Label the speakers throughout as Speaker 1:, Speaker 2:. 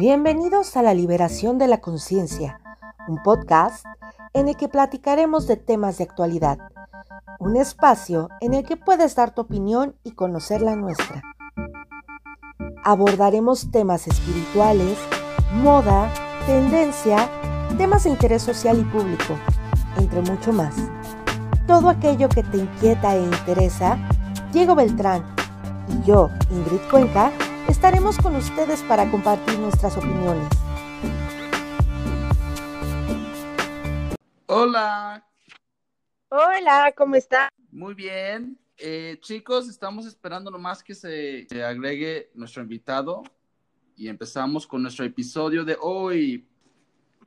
Speaker 1: Bienvenidos a La Liberación de la Conciencia, un podcast en el que platicaremos de temas de actualidad, un espacio en el que puedes dar tu opinión y conocer la nuestra. Abordaremos temas espirituales, moda, tendencia, temas de interés social y público, entre mucho más. Todo aquello que te inquieta e interesa, Diego Beltrán y yo, Ingrid Cuenca, estaremos con ustedes para compartir nuestras opiniones.
Speaker 2: Hola.
Speaker 1: Hola, ¿cómo está?
Speaker 2: Muy bien. Eh, chicos, estamos esperando nomás que se, se agregue nuestro invitado y empezamos con nuestro episodio de hoy.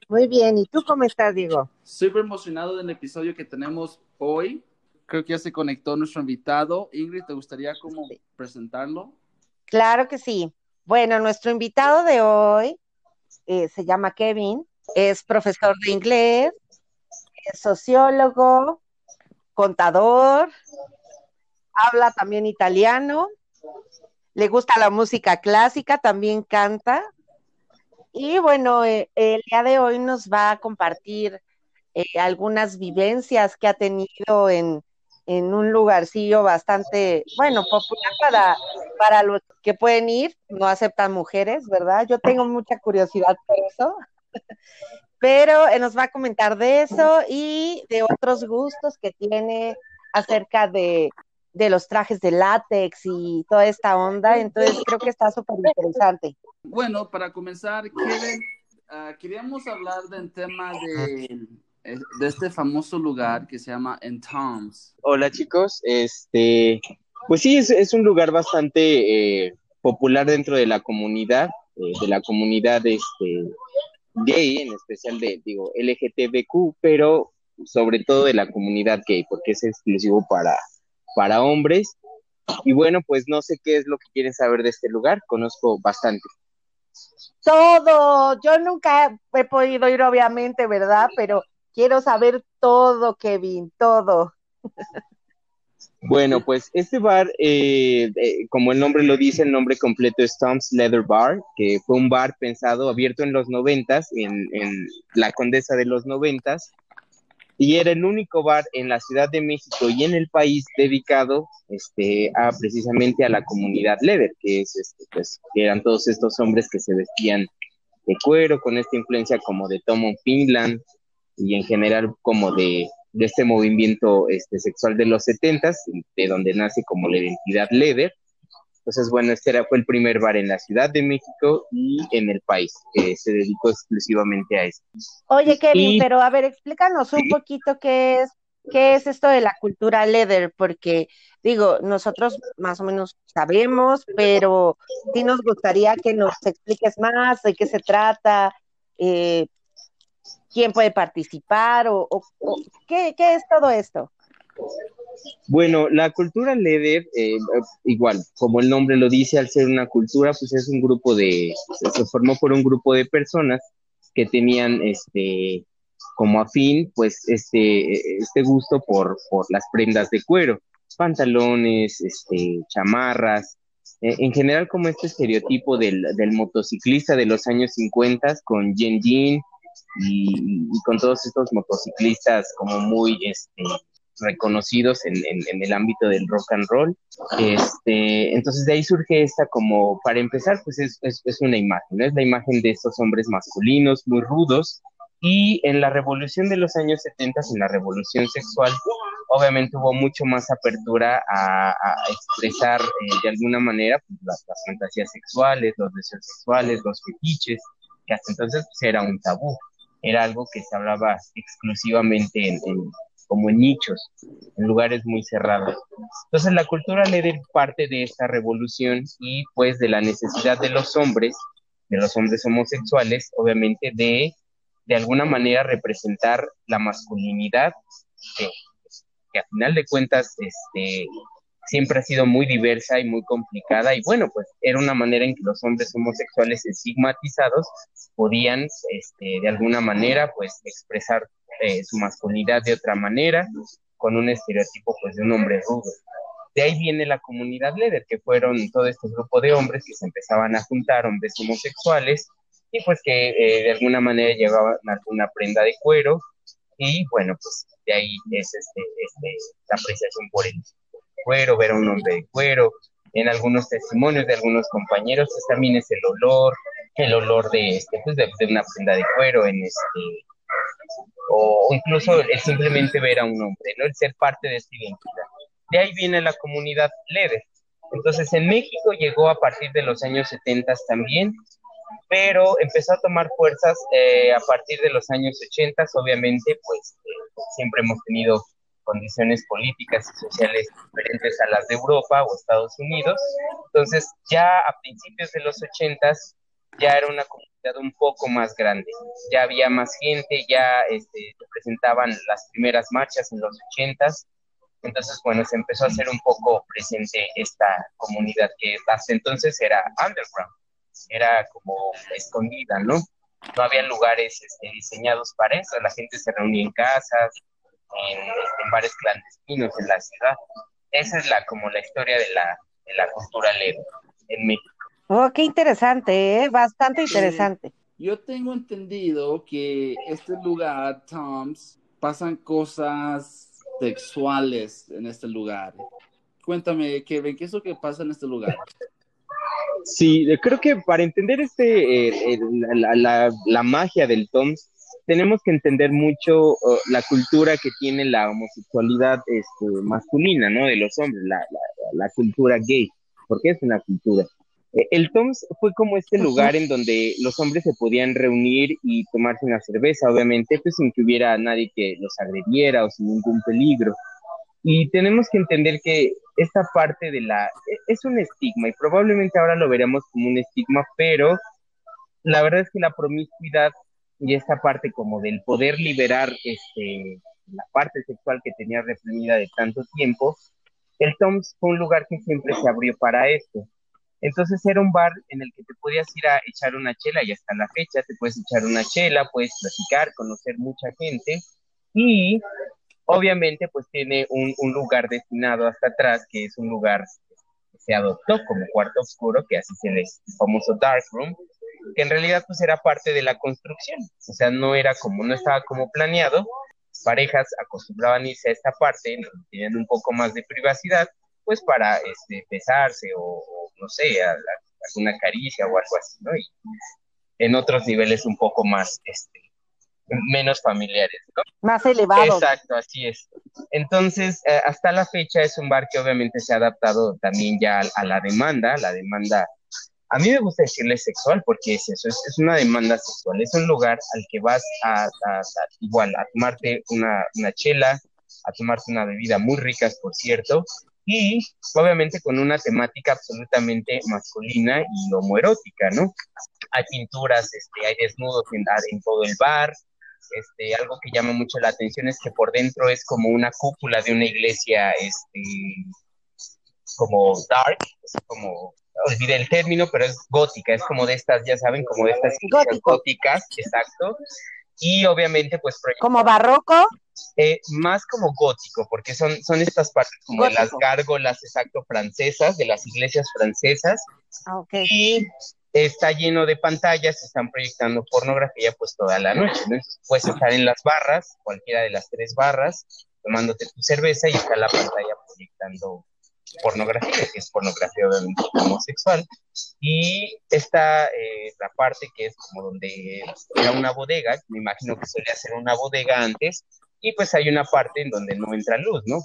Speaker 1: Muy bien, ¿y tú cómo estás, Diego?
Speaker 2: Súper emocionado del episodio que tenemos hoy. Creo que ya se conectó nuestro invitado. Ingrid, ¿te gustaría como presentarlo?
Speaker 1: Claro que sí. Bueno, nuestro invitado de hoy eh, se llama Kevin, es profesor de inglés, es sociólogo, contador, habla también italiano, le gusta la música clásica, también canta. Y bueno, eh, el día de hoy nos va a compartir eh, algunas vivencias que ha tenido en, en un lugarcillo bastante, bueno, popular para, para los que pueden ir, no aceptan mujeres, ¿verdad? Yo tengo mucha curiosidad por eso, pero eh, nos va a comentar de eso y de otros gustos que tiene acerca de, de los trajes de látex y toda esta onda, entonces creo que está súper interesante.
Speaker 2: Bueno, para comenzar, Kevin, uh, queríamos hablar del tema de de este famoso lugar que se llama En Tom's.
Speaker 3: Hola chicos, este, pues sí, es, un lugar bastante eh, popular dentro de la comunidad, eh, de la comunidad este, gay, en especial de, digo, LGTBQ, pero sobre todo de la comunidad gay, porque es exclusivo para, para hombres. Y bueno, pues no sé qué es lo que quieren saber de este lugar, conozco bastante.
Speaker 1: Todo, yo nunca he podido ir obviamente, ¿verdad? Pero Quiero saber todo, Kevin, todo.
Speaker 3: Bueno, pues este bar, eh, eh, como el nombre lo dice, el nombre completo es Tom's Leather Bar, que fue un bar pensado, abierto en los noventas, en, la Condesa de los noventas, y era el único bar en la Ciudad de México y en el país dedicado este, a precisamente a la comunidad leather, que es este, pues, eran todos estos hombres que se vestían de cuero, con esta influencia como de Tom Finland, y en general como de, este movimiento este, sexual de los setentas, de donde nace como la identidad Leder. Entonces, bueno, este era, fue el primer bar en la Ciudad de México y en el país, que se dedicó exclusivamente a eso.
Speaker 1: Oye, Kevin, pero a ver, explícanos un poquito qué es, qué es esto de la cultura leather, porque digo, nosotros más o menos sabemos, pero sí nos gustaría que nos expliques más de qué se trata, eh, quién puede participar o, ¿qué, es todo esto.
Speaker 3: Bueno, la cultura LEDER, eh, igual, como el nombre lo dice, al ser una cultura, pues es un grupo de, se formó por un grupo de personas que tenían este como afín, pues este, este gusto por, por las prendas de cuero, pantalones, este, chamarras, eh, en general como este estereotipo del, del, motociclista de los años 50 con jean jean, y, con todos estos motociclistas como muy este, reconocidos en, el ámbito del rock and roll. Este, entonces de ahí surge esta como, para empezar, pues es, es, una imagen. Es la imagen de estos hombres masculinos muy rudos y en la revolución de los años 70, en la revolución sexual, obviamente hubo mucho más apertura a, expresar eh, de alguna manera pues, las, las, fantasías sexuales, los deseos sexuales, los fetiches, que hasta entonces pues, era un tabú era algo que se hablaba exclusivamente en, como en nichos, en lugares muy cerrados. Entonces la cultura leer parte de esta revolución y pues de la necesidad de los hombres, de los hombres homosexuales, obviamente de de alguna manera representar la masculinidad que, que a final de cuentas este, siempre ha sido muy diversa y muy complicada y bueno, pues era una manera en que los hombres homosexuales estigmatizados podían este, de alguna manera pues expresar eh, su masculinidad de otra manera con un estereotipo pues de un hombre rudo. De ahí viene la comunidad Leder, que fueron todo este grupo de hombres que se empezaban a juntar, hombres homosexuales, y pues que eh, de alguna manera llevaban alguna prenda de cuero y bueno, pues de ahí es este, este, la apreciación por el cuero, ver a un hombre de cuero. En algunos testimonios de algunos compañeros, pues también es el olor, el olor de, este, pues de, una prenda de cuero, en este, o incluso el simplemente ver a un hombre, ¿no? El ser parte de esta identidad. De ahí viene la comunidad Leder. Entonces, en México llegó a partir de los años 70 también, pero empezó a tomar fuerzas eh, a partir de los años 80, obviamente, pues eh, siempre hemos tenido condiciones políticas y sociales diferentes a las de Europa o Estados Unidos. Entonces, ya a principios de los 80 ya era una comunidad un poco más grande, ya había más gente, ya este, se presentaban las primeras marchas en los 80 entonces, bueno, se empezó a hacer un poco presente esta comunidad que hasta entonces era underground era como escondida, ¿no? No había lugares este, diseñados para eso, la gente se reunía en casas, en, este, bares clandestinos en la ciudad. Esa es la como la historia de la, de la cultura LED en México.
Speaker 1: Oh, qué interesante, ¿eh? bastante interesante.
Speaker 2: yo tengo entendido que este lugar, Tom's, pasan cosas sexuales en este lugar. Cuéntame, Kevin, ¿qué es lo que pasa en este lugar?
Speaker 3: Sí, creo que para entender este, eh, la, magia del Tom, tenemos que entender mucho uh, la cultura que tiene la homosexualidad este, masculina, ¿no? De los hombres, la, la, cultura gay, porque es una cultura. E, el Toms fue como este lugar en donde los hombres se podían reunir y tomarse una cerveza, obviamente, pues sin que hubiera nadie que los agrediera o sin ningún peligro. Y tenemos que entender que esta parte de la... E, es un estigma y probablemente ahora lo veremos como un estigma, pero la verdad es que la promiscuidad y esta parte como del poder liberar este, la parte sexual que tenía reprimida de tanto tiempo, el Toms fue un lugar que siempre se abrió para esto. Entonces era un bar en el que te podías ir a echar una chela y hasta la fecha te puedes echar una chela, puedes platicar, conocer mucha gente y Obviamente, pues tiene un, lugar destinado hasta atrás, que es un lugar que se adoptó como cuarto oscuro, que así se le el famoso dark room, que en realidad pues era parte de la construcción, o sea, no era como, no estaba como planeado, parejas acostumbraban irse a esta parte, tenían un poco más de privacidad, pues para este, besarse o, no sé, alguna caricia o algo así, ¿no? Y en otros niveles un poco más este, menos familiares, ¿no?
Speaker 1: Más elevados.
Speaker 3: Exacto, así es. Entonces, eh, hasta la fecha es un bar que obviamente se ha adaptado también ya a, la demanda, la demanda, a mí me gusta decirle sexual porque es eso, es, una demanda sexual, es un lugar al que vas a, igual, a tomarte una, chela, a tomarte una bebida muy rica, por cierto, y obviamente con una temática absolutamente masculina y homoerótica, ¿no? Hay pinturas, este, hay desnudos en, en todo el bar, este, algo que llama mucho la atención es que por dentro es como una cúpula de una iglesia, este, como dark, como, olvidé el término, pero es gótica, es como de estas, ya saben, como de estas góticas, exacto. Y obviamente, pues...
Speaker 1: ¿Como barroco?
Speaker 3: Eh, más como gótico, porque son, son estas partes como de las gárgolas, exacto, francesas, de las iglesias francesas.
Speaker 1: Ah, ok
Speaker 3: está lleno de pantallas, están proyectando pornografía pues toda la noche, ¿no? puedes estar en las barras, cualquiera de las tres barras, tomándote tu cerveza y está la pantalla proyectando pornografía, que es pornografía obviamente homosexual, y está eh, la parte que es como donde era una bodega, me imagino que solía ser una bodega antes, y pues hay una parte en donde no entra luz, ¿no?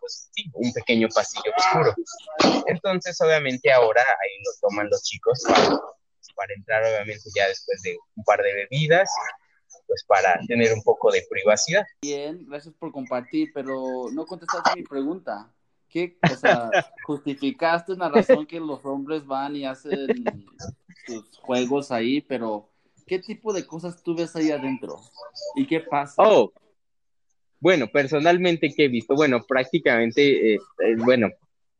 Speaker 3: pues sí, un pequeño pasillo oscuro. Entonces, obviamente ahora ahí lo toman los chicos para, entrar, obviamente ya después de un par de bebidas, pues para tener un poco de privacidad.
Speaker 2: Bien, gracias por compartir, pero no contestaste mi pregunta. ¿Qué, o sea, justificaste una razón que los hombres van y hacen sus juegos ahí, pero ¿qué tipo de cosas tú ves ahí adentro? ¿Y qué pasa?
Speaker 3: Oh, bueno, personalmente que he visto, bueno, prácticamente, eh, eh, bueno,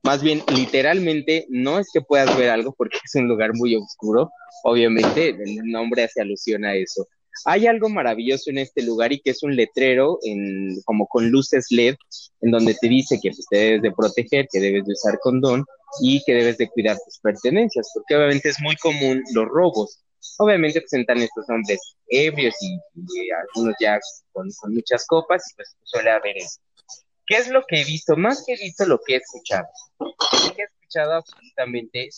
Speaker 3: más bien literalmente no es que puedas ver algo porque es un lugar muy oscuro, obviamente el nombre hace alusión a eso. Hay algo maravilloso en este lugar y que es un letrero en, como con luces LED en donde te dice que pues, te debes de proteger, que debes de usar condón y que debes de cuidar tus pertenencias, porque obviamente es muy común los robos. obviamente presentan estos hombres ebrios y, algunos ya con, muchas copas, pues suele haber eso. ¿Qué es lo que he visto? Más que he visto, lo que he escuchado. Lo que he escuchado absolutamente,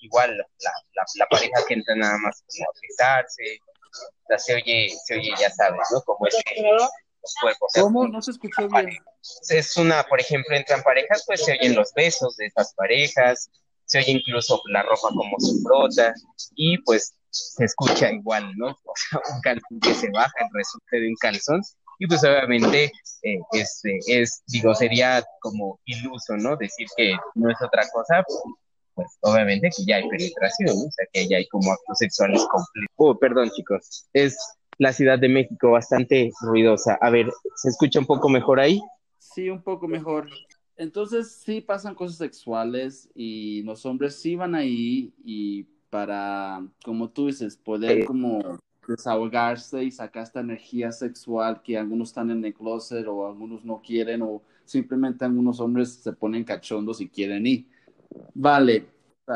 Speaker 3: igual la, pareja que entra nada más como a besarse, o sea, se oye, se oye, ya sabes, ¿no? Como ese,
Speaker 2: los cuerpos. ¿Cómo? No se escuchó bien.
Speaker 3: Es una, por ejemplo, entran parejas, pues se oyen los besos de estas parejas, se oye incluso la ropa como se frota y pues se escucha igual, ¿no? O sea, un calzón que se baja, el resulte de un calzón y pues obviamente eh, este, es, digo, sería como iluso, ¿no? Decir que no es otra cosa, pues obviamente que ya hay penetración, o sea, que ya hay como actos sexuales completos. Oh, perdón chicos, es la Ciudad de México bastante ruidosa. A ver, ¿se escucha un poco mejor ahí?
Speaker 2: Sí, un poco mejor. Entonces sí pasan cosas sexuales y los hombres sí van ahí y para, como tú dices, poder como desahogarse y sacar esta energía sexual que algunos están en el closet o algunos no quieren o simplemente algunos hombres se ponen cachondos y quieren ir. Vale.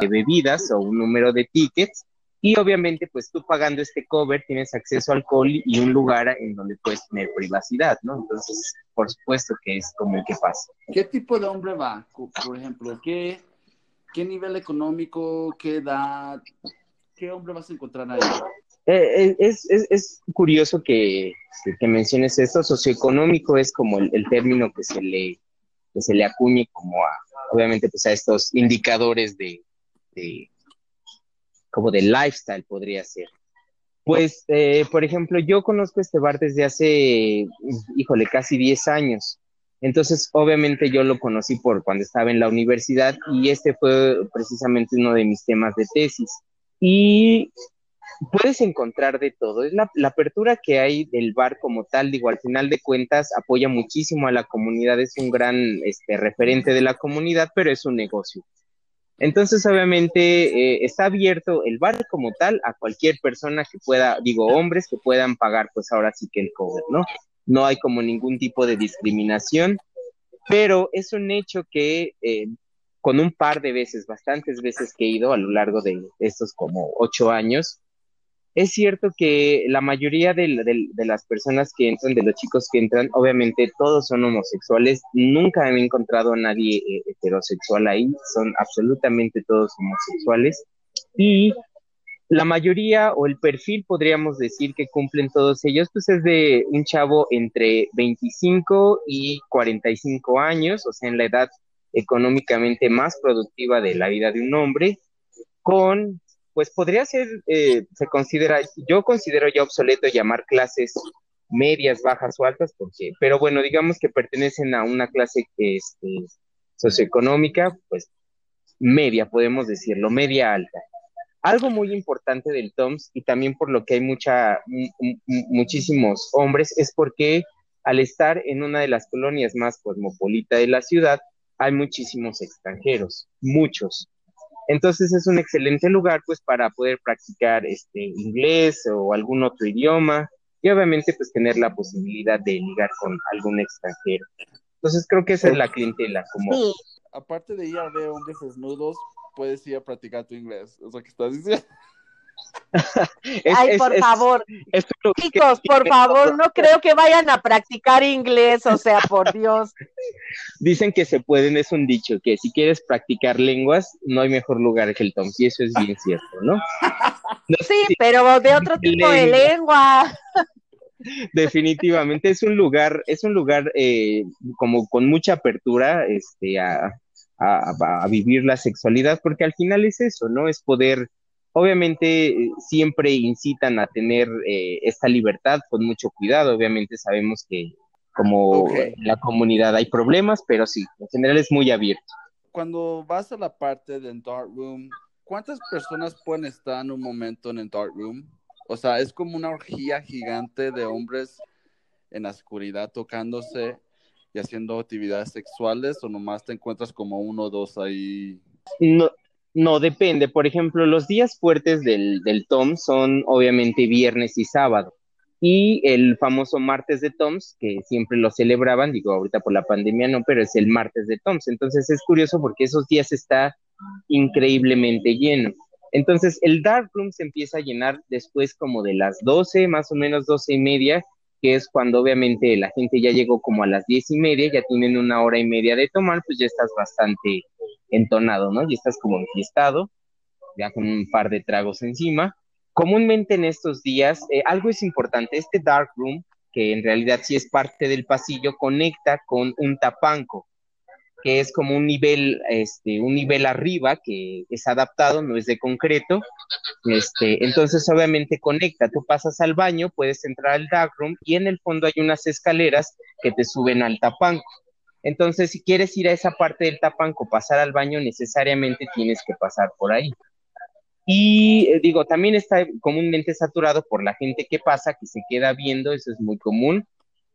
Speaker 3: De bebidas o un número de tickets y obviamente, pues tú pagando este cover tienes acceso al alcohol y un lugar en donde puedes tener privacidad, ¿no? Entonces, por supuesto que es como el que pasa.
Speaker 2: ¿Qué tipo de hombre va? Por ejemplo, ¿qué, qué nivel económico, qué edad, qué hombre vas a encontrar ahí?
Speaker 3: Eh, eh, es, es, es, curioso que, que, menciones esto. Socioeconómico es como el, término que se le que se le acuñe como a, obviamente, pues a estos indicadores de como de lifestyle podría ser. Pues, eh, por ejemplo, yo conozco este bar desde hace, híjole, casi 10 años. Entonces, obviamente yo lo conocí por cuando estaba en la universidad y este fue precisamente uno de mis temas de tesis. Y puedes encontrar de todo. Es la, la, apertura que hay del bar como tal, digo, al final de cuentas apoya muchísimo a la comunidad, es un gran este, referente de la comunidad, pero es un negocio. Entonces, obviamente, eh, está abierto el bar como tal a cualquier persona que pueda, digo, hombres que puedan pagar, pues ahora sí que el cover, ¿no? No hay como ningún tipo de discriminación, pero es un hecho que eh, con un par de veces, bastantes veces que he ido a lo largo de estos como ocho años, es cierto que la mayoría de, las personas que entran, de los chicos que entran, obviamente todos son homosexuales. Nunca he encontrado a nadie eh, heterosexual ahí. Son absolutamente todos homosexuales. Y la mayoría o el perfil, podríamos decir, que cumplen todos ellos, pues es de un chavo entre 25 y 45 años, o sea, en la edad económicamente más productiva de la vida de un hombre, con pues podría ser, eh, se considera, yo considero ya obsoleto llamar clases medias, bajas o altas, porque, pero bueno, digamos que pertenecen a una clase este, socioeconómica, pues media, podemos decirlo, media alta. Algo muy importante del TOMS y también por lo que hay mucha, muchísimos hombres es porque al estar en una de las colonias más cosmopolitas de la ciudad, hay muchísimos extranjeros, muchos. Entonces es un excelente lugar pues para poder practicar este inglés o algún otro idioma y obviamente pues tener la posibilidad de ligar con algún extranjero. Entonces creo que esa es la clientela como
Speaker 2: aparte de ir a ver hombres desnudos, puedes ir a practicar tu inglés, es lo que estás diciendo.
Speaker 1: Ay, por favor. Chicos, por favor, no creo que vayan a practicar inglés, o sea, por Dios.
Speaker 3: Dicen que se pueden, es un dicho, que si quieres practicar lenguas, no hay mejor lugar que el Tom, y eso es bien cierto, ¿no?
Speaker 1: sí, pero de otro tipo de lengua.
Speaker 3: Definitivamente es un lugar, es un lugar eh, como con mucha apertura este, a, a, vivir la sexualidad, porque al final es eso, ¿no? Es poder Obviamente siempre incitan a tener eh, esta libertad con mucho cuidado. Obviamente sabemos que como en la comunidad hay problemas, pero sí, en general es muy abierto.
Speaker 2: Cuando vas a la parte del dark room, ¿cuántas personas pueden estar en un momento en el dark room? O sea, es como una orgía gigante de hombres en la oscuridad tocándose y haciendo actividades sexuales o nomás te encuentras como uno o dos ahí?
Speaker 3: No, no, depende. Por ejemplo, los días fuertes del, del Tom son obviamente viernes y sábado. Y el famoso martes de Toms, que siempre lo celebraban, digo, ahorita por la pandemia no, pero es el martes de Toms. Entonces es curioso porque esos días está increíblemente lleno. Entonces, el dark room se empieza a llenar después como de las 12, más o menos 12 y media, que es cuando obviamente la gente ya llegó como a las 10 y media, ya tienen una hora y media de tomar, pues ya estás bastante entonado, ¿no? Ya estás como enfiestado, ya con un par de tragos encima. Comúnmente en estos días, eh, algo es importante, este dark room, que en realidad sí es parte del pasillo, conecta con un tapanco que es como un nivel, este, un nivel arriba que es adaptado, no es de concreto. Este, entonces obviamente conecta, tú pasas al baño, puedes entrar al darkroom y en el fondo hay unas escaleras que te suben al tapanco. Entonces, si quieres ir a esa parte del tapanco, pasar al baño, necesariamente tienes que pasar por ahí. Y eh, digo, también está comúnmente saturado por la gente que pasa, que se queda viendo, eso es muy común,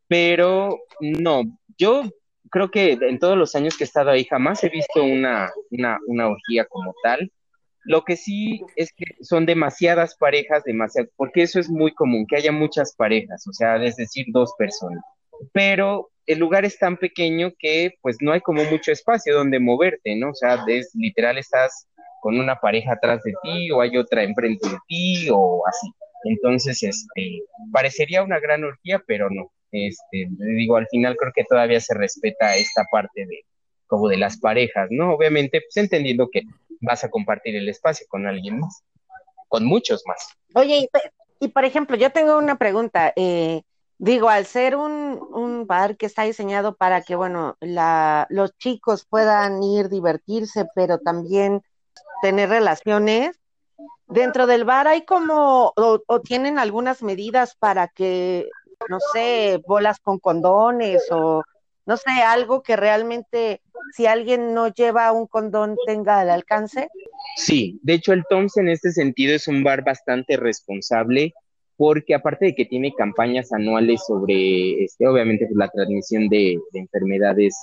Speaker 3: pero no, yo creo que en todos los años que he estado ahí jamás he visto una, una, una orgía como tal. Lo que sí es que son demasiadas parejas, demasiado, porque eso es muy común, que haya muchas parejas, o sea, es decir, dos personas. Pero el lugar es tan pequeño que pues no hay como mucho espacio donde moverte, ¿no? O sea, es literal estás con una pareja atrás de ti o hay otra enfrente de ti o así. Entonces, este, parecería una gran orgía, pero no. Este, digo, al final creo que todavía se respeta esta parte de como de las parejas, ¿no? Obviamente, pues entendiendo que vas a compartir el espacio con alguien más, con muchos más.
Speaker 1: Oye, y, por ejemplo, yo tengo una pregunta. Eh, digo, al ser un, bar que está diseñado para que, bueno, la, los chicos puedan ir, divertirse, pero también tener relaciones, dentro del bar hay como, o tienen algunas medidas para que no sé, bolas con condones o no sé, algo que realmente si alguien no lleva un condón tenga al alcance?
Speaker 3: Sí, de hecho el Toms en este sentido es un bar bastante responsable porque aparte de que tiene campañas anuales sobre, este, obviamente, pues, la transmisión de, enfermedades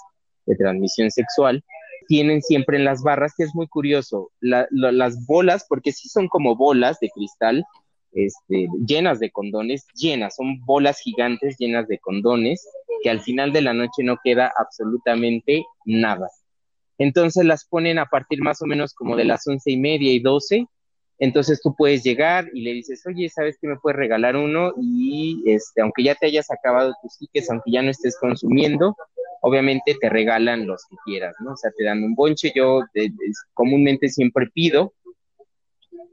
Speaker 3: de transmisión sexual, tienen siempre en las barras, que es muy curioso, las bolas, porque sí son como bolas de cristal, este, llenas de condones, llenas, son bolas gigantes llenas de condones, que al final de la noche no queda absolutamente nada. Entonces las ponen a partir más o menos como de las once y media y doce. Entonces tú puedes llegar y le dices, oye, ¿sabes que me puedes regalar uno? Y este, aunque ya te hayas acabado tus tickets, aunque ya no estés consumiendo, obviamente te regalan los que quieras, ¿no? O sea, te dan un bonche. Yo comúnmente siempre pido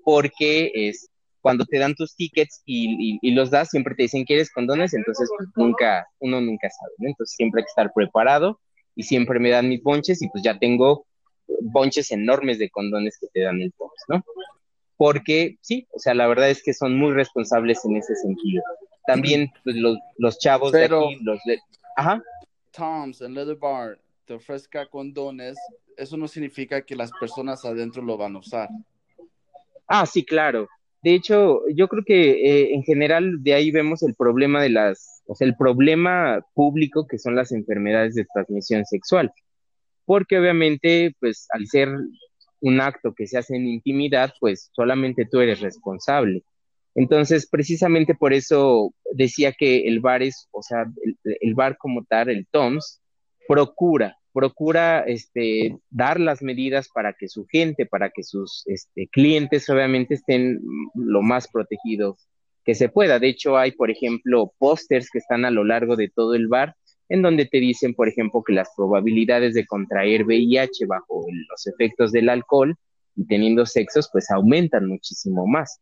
Speaker 3: porque es, cuando te dan tus tickets y, los das, siempre te dicen, ¿quieres condones? Entonces, nunca, uno nunca sabe, ¿no? Entonces, siempre hay que estar preparado y siempre me dan mis bonches y pues ya tengo bonches enormes de condones que te dan el Toms, ¿no? Porque sí, o sea, la verdad es que son muy responsables en ese sentido. También pues, los, los chavos de aquí, los de... Ajá.
Speaker 2: Toms en Leather Bar te ofrezca condones, eso no significa que las personas adentro lo van a usar.
Speaker 3: Ah, sí, claro. De hecho, yo creo que eh, en general de ahí vemos el problema de las, o sea, el problema público que son las enfermedades de transmisión sexual. Porque obviamente, pues al ser un acto que se hace en intimidad, pues solamente tú eres responsable. Entonces, precisamente por eso decía que el bar es, o sea, el, bar como tal, el TOMS, procura procura este, dar las medidas para que su gente, para que sus este, clientes obviamente estén lo más protegidos que se pueda. De hecho, hay, por ejemplo, pósters que están a lo largo de todo el bar en donde te dicen, por ejemplo, que las probabilidades de contraer VIH bajo los efectos del alcohol y teniendo sexos, pues aumentan muchísimo más.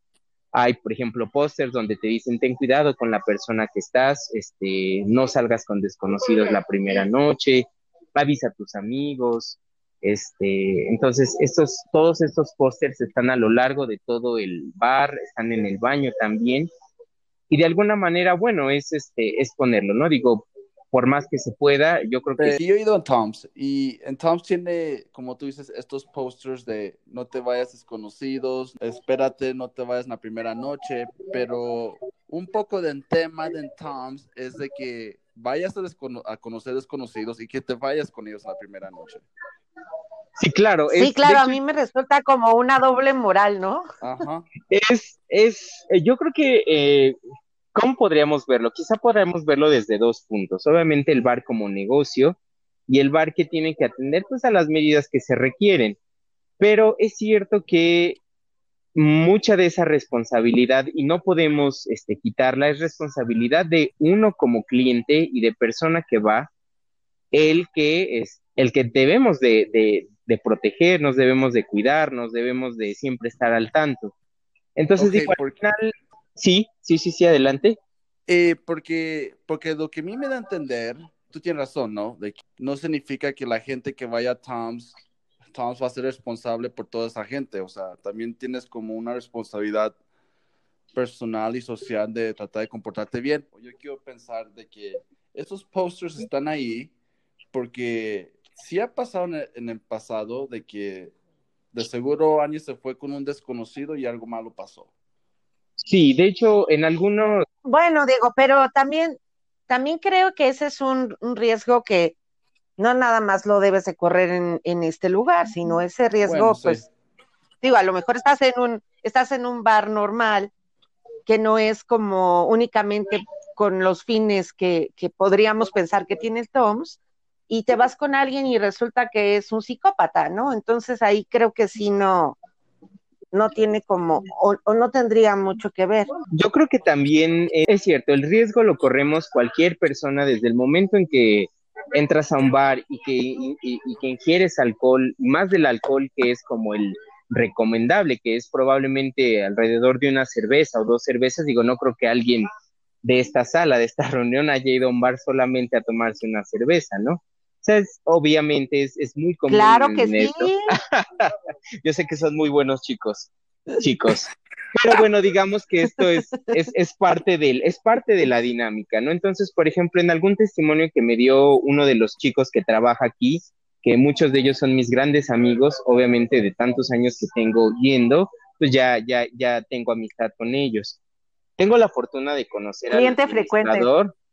Speaker 3: Hay, por ejemplo, pósters donde te dicen, ten cuidado con la persona que estás, este, no salgas con desconocidos la primera noche, avisa a tus amigos. Este, entonces, estos, todos estos pósters están a lo largo de todo el bar, están en el baño también. Y de alguna manera, bueno, es este, es ponerlo, ¿no? Digo, por más que se pueda, yo creo que...
Speaker 2: Sí, yo he ido a Tom's y en Tom's tiene, como tú dices, estos posters de no te vayas desconocidos, espérate, no te vayas la primera noche, pero un poco del tema de Tom's es de que vayas a, conocer desconocidos y que te vayas con ellos la primera noche.
Speaker 3: Sí, claro.
Speaker 1: sí, claro, a mí me resulta como una doble moral, ¿no?
Speaker 3: Ajá. Es, es, eh, yo creo que, eh, ¿cómo podríamos verlo? Quizá podríamos verlo desde dos puntos. Obviamente el bar como negocio y el bar que tiene que atender pues a las medidas que se requieren. Pero es cierto que mucha de esa responsabilidad y no podemos este, quitarla, es responsabilidad de uno como cliente y de persona que va, el que es el que debemos de, de, de protegernos, debemos de cuidarnos, debemos de siempre estar al tanto. Entonces, digo, al final, sí, sí, sí, sí, adelante.
Speaker 2: Eh, porque, porque lo que a mí me da a entender, tú tienes razón, ¿no? No significa que la gente que vaya a Tom's, Tom's va a ser responsable por toda esa gente. O sea, también tienes como una responsabilidad personal y social de tratar de comportarte bien. Yo quiero pensar de que esos posters están ahí porque sí ha pasado en el, pasado de que de seguro Annie se fue con un desconocido y algo malo pasó.
Speaker 3: Sí, de hecho, en algunos...
Speaker 1: Bueno, digo, pero también, también creo que ese es un, riesgo que no nada más lo debes de correr en, en este lugar, sino ese riesgo, pues, digo, a lo mejor estás en un, estás en un bar normal que no es como únicamente con los fines que, que podríamos pensar que tiene Toms, y te vas con alguien y resulta que es un psicópata, ¿no? Entonces ahí creo que sí no, no tiene como, o, no tendría mucho que ver.
Speaker 3: Yo creo que también es cierto, el riesgo lo corremos cualquier persona desde el momento en que entras a un bar y que, y, que ingieres alcohol, más del alcohol que es como el recomendable, que es probablemente alrededor de una cerveza o dos cervezas, digo, no creo que alguien de esta sala, de esta reunión, haya ido a un bar solamente a tomarse una cerveza, ¿no? Obviamente es, es, muy común.
Speaker 1: Claro que sí.
Speaker 3: Yo sé que son muy buenos chicos, chicos. Pero bueno, digamos que esto es, es, es, parte del, es parte de la dinámica, ¿no? Entonces, por ejemplo, en algún testimonio que me dio uno de los chicos que trabaja aquí, que muchos de ellos son mis grandes amigos, obviamente de tantos años que tengo yendo, pues ya, ya, ya tengo amistad con ellos. Tengo la fortuna de conocer
Speaker 1: cliente al frecuente.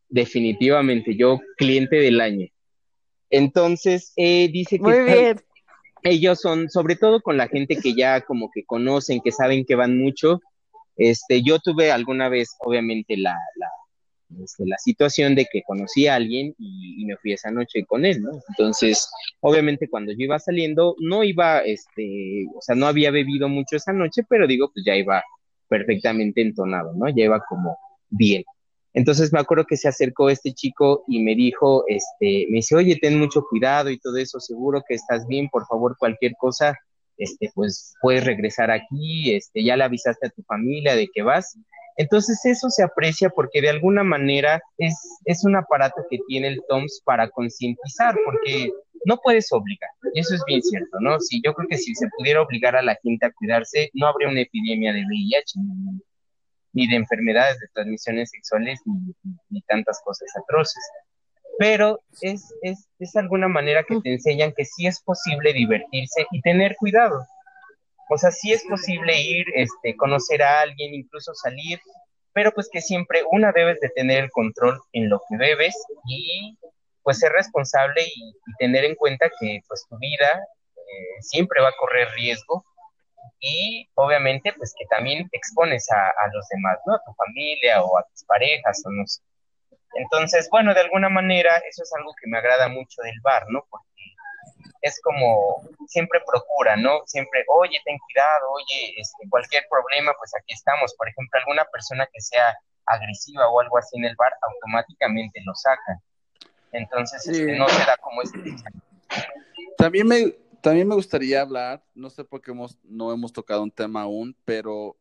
Speaker 3: Definitivamente, yo cliente del año. Entonces, eh, dice que ellos son, sobre todo con la gente que ya como que conocen, que saben que van mucho. Este, yo tuve alguna vez, obviamente, la, la, este, la situación de que conocí a alguien y, me fui esa noche con él, ¿no? Entonces, obviamente, cuando yo iba saliendo, no iba, este, o sea, no había bebido mucho esa noche, pero digo, pues ya iba perfectamente entonado, ¿no? Ya iba como bien. Entonces me acuerdo que se acercó este chico y me dijo, este, me dice, oye, ten mucho cuidado y todo eso, seguro que estás bien, por favor, cualquier cosa, este, pues puedes regresar aquí, este, ya le avisaste a tu familia de que vas. Entonces eso se aprecia porque de alguna manera es, es un aparato que tiene el TOMS para concientizar, porque no puedes obligar, y eso es bien cierto, ¿no? Si yo creo que si se pudiera obligar a la gente a cuidarse, no habría una epidemia de VIH, ni de enfermedades de transmisiones sexuales, ni, tantas cosas atroces. Pero es, es, es alguna manera que te enseñan que sí es posible divertirse y tener cuidado. O sea, sí es posible ir, este, conocer a alguien, incluso salir, pero pues que siempre una debes de tener el control en lo que bebes y pues ser responsable y, tener en cuenta que pues tu vida eh, siempre va a correr riesgo y obviamente pues que también expones a, los demás, ¿no? A tu familia o a tus parejas o no sé. Entonces, bueno, de alguna manera eso es algo que me agrada mucho del bar, ¿no? Porque es como siempre procura, ¿no? Siempre, oye, ten cuidado, oye, este, cualquier problema, pues aquí estamos. Por ejemplo, alguna persona que sea agresiva o algo así en el bar, automáticamente lo sacan. Entonces, este, no se da como este.
Speaker 2: También me, también me gustaría hablar, no sé por qué hemos, no hemos tocado un tema aún, pero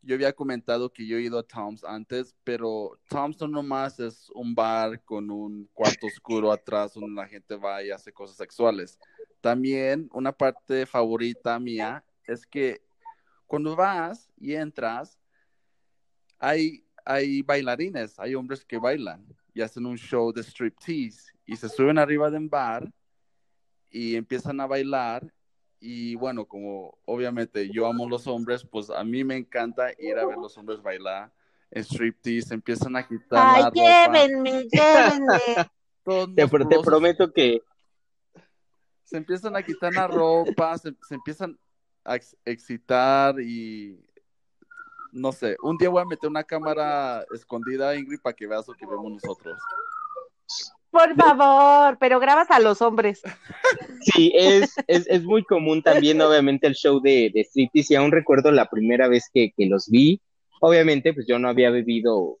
Speaker 2: yo había comentado que yo he ido a Tom's antes, pero Tom's no nomás es un bar con un cuarto oscuro atrás donde la gente va y hace cosas sexuales. También una parte favorita mía es que cuando vas y entras, hay, hay bailarines, hay hombres que bailan y hacen un show de striptease y se suben arriba de un bar y empiezan a bailar y bueno, como obviamente yo amo los hombres, pues a mí me encanta ir a ver los hombres bailar en striptease, empiezan a quitar
Speaker 1: Ay, la llévenme, llévenme.
Speaker 3: te, te, prometo que
Speaker 2: se empiezan a quitar la ropa, se, empiezan a excitar y no sé, un día voy a meter una cámara escondida, Ingrid, para que veas lo que vemos nosotros.
Speaker 1: Por favor, pero grabas a los hombres.
Speaker 3: Sí, es, es, es, muy común también, obviamente, el show de, de striptease. Y aún recuerdo la primera vez que, que, los vi. Obviamente, pues yo no había bebido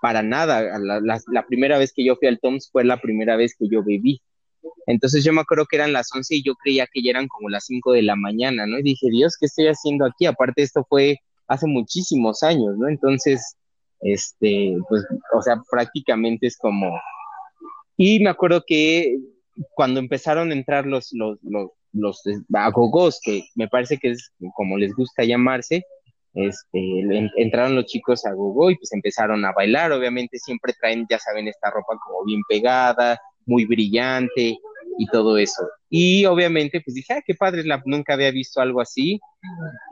Speaker 3: para nada. La, la, la, primera vez que yo fui al Tom's fue la primera vez que yo bebí. Entonces yo me acuerdo que eran las 11 y yo creía que ya eran como las 5 de la mañana, ¿no? Y dije, Dios, ¿qué estoy haciendo aquí? Aparte, esto fue hace muchísimos años, ¿no? Entonces, este, pues, o sea, prácticamente es como... Y me acuerdo que cuando empezaron a entrar los, los, los, los agogos, que me parece que es como les gusta llamarse, este, entraron los chicos a gogo y pues empezaron a bailar, obviamente siempre traen, ya saben, esta ropa como bien pegada, muy brillante y todo eso. Y obviamente, pues dije, ah, qué padre, nunca había visto algo así.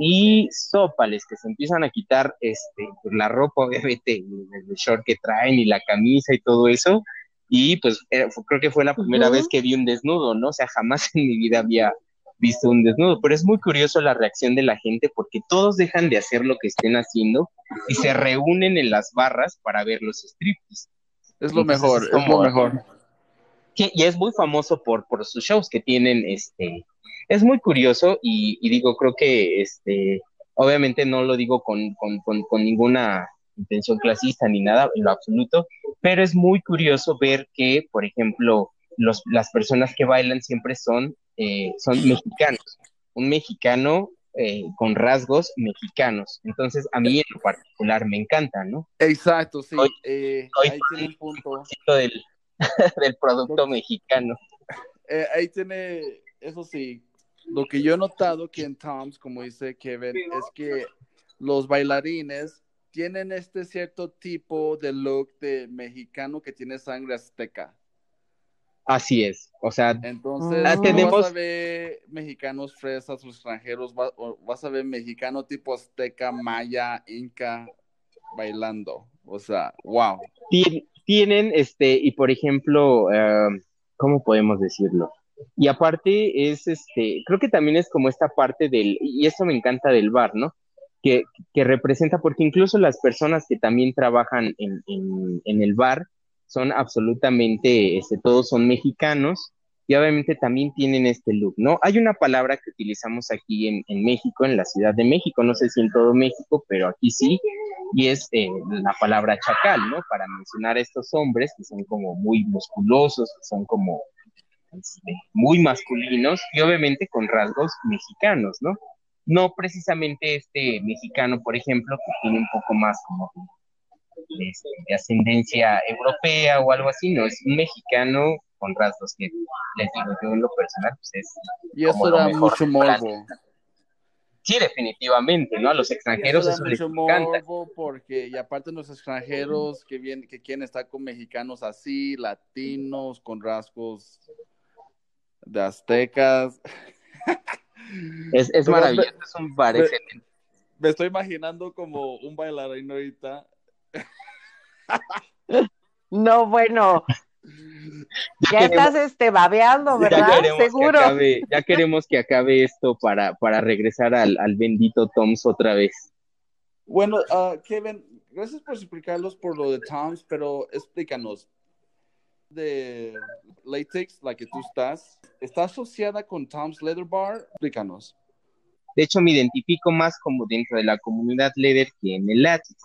Speaker 3: Y sopales, que se empiezan a quitar este, pues, la ropa, obviamente, el short que traen y la camisa y todo eso. Y pues creo que fue la primera vez que vi un desnudo, ¿no? O sea, jamás en mi vida había visto un desnudo, pero es muy curioso la reacción de la gente porque todos dejan de hacer lo que estén haciendo y se reúnen en las barras para ver los strips.
Speaker 2: Es lo mejor, es, lo mejor
Speaker 3: y es muy famoso por, por sus shows que tienen, este, es muy curioso y, digo, creo que, este, obviamente no lo digo con, con, ninguna intención clasista ni nada en lo absoluto, pero es muy curioso ver que, por ejemplo, los, las personas que bailan siempre son, eh, son mexicanos, un mexicano eh, con rasgos mexicanos. Entonces, a mí en lo particular me encanta, ¿no?
Speaker 2: Exacto, sí. Eh, ahí tiene un punto.
Speaker 3: Del, del producto mexicano.
Speaker 2: Ahí tiene, eso sí, lo que yo he notado que en Tom's, como dice Kevin, es que los bailarines tienen este cierto tipo de look de mexicano que tiene sangre azteca.
Speaker 3: Así es, o sea,
Speaker 2: entonces tenemos... vas a ver mexicanos fresas o extranjeros, vas a ver mexicano tipo azteca, maya, inca bailando, o sea, wow
Speaker 3: tienen, este, y por ejemplo, em, ¿cómo podemos decirlo? Y aparte es, este, creo que también es como esta parte del, y eso me encanta del bar, ¿no? Que, que representa, porque incluso las personas que también trabajan en, en, el bar son absolutamente, este, todos son mexicanos, y obviamente también tienen este look, ¿no? Hay una palabra que utilizamos aquí en, en, México, en la Ciudad de México, no sé si en todo México, pero aquí sí, y es eh, la palabra chacal, ¿no? Para mencionar a estos hombres que son como muy musculosos, que son como este, muy masculinos y obviamente con rasgos mexicanos, ¿no? No precisamente este mexicano, por ejemplo, que tiene un poco más como de, este, de ascendencia europea o algo así, no, es un mexicano con rasgos que les digo yo en lo personal, pues es.
Speaker 2: Y eso da mucho morbo.
Speaker 3: Sí, definitivamente, ¿no? A los extranjeros eso, eso mucho morbo
Speaker 2: porque, y aparte los extranjeros que vienen, que quieren estar con mexicanos así, latinos, con rasgos de aztecas.
Speaker 3: Es, es maravilloso, es un bar
Speaker 2: me, me estoy imaginando como un bailarín ahorita.
Speaker 1: No, bueno, ya, estás este, babeando, ¿verdad? Ya Seguro.
Speaker 3: ya queremos que acabe esto para, para regresar al, al bendito Toms otra vez.
Speaker 2: Bueno, uh, Kevin, gracias por explicarlos por lo de Toms, pero explícanos. De latex, la que tú estás, ¿está asociada con Tom's Leather Bar? Explícanos.
Speaker 3: De hecho, me identifico más como dentro de la comunidad leather que en el látex.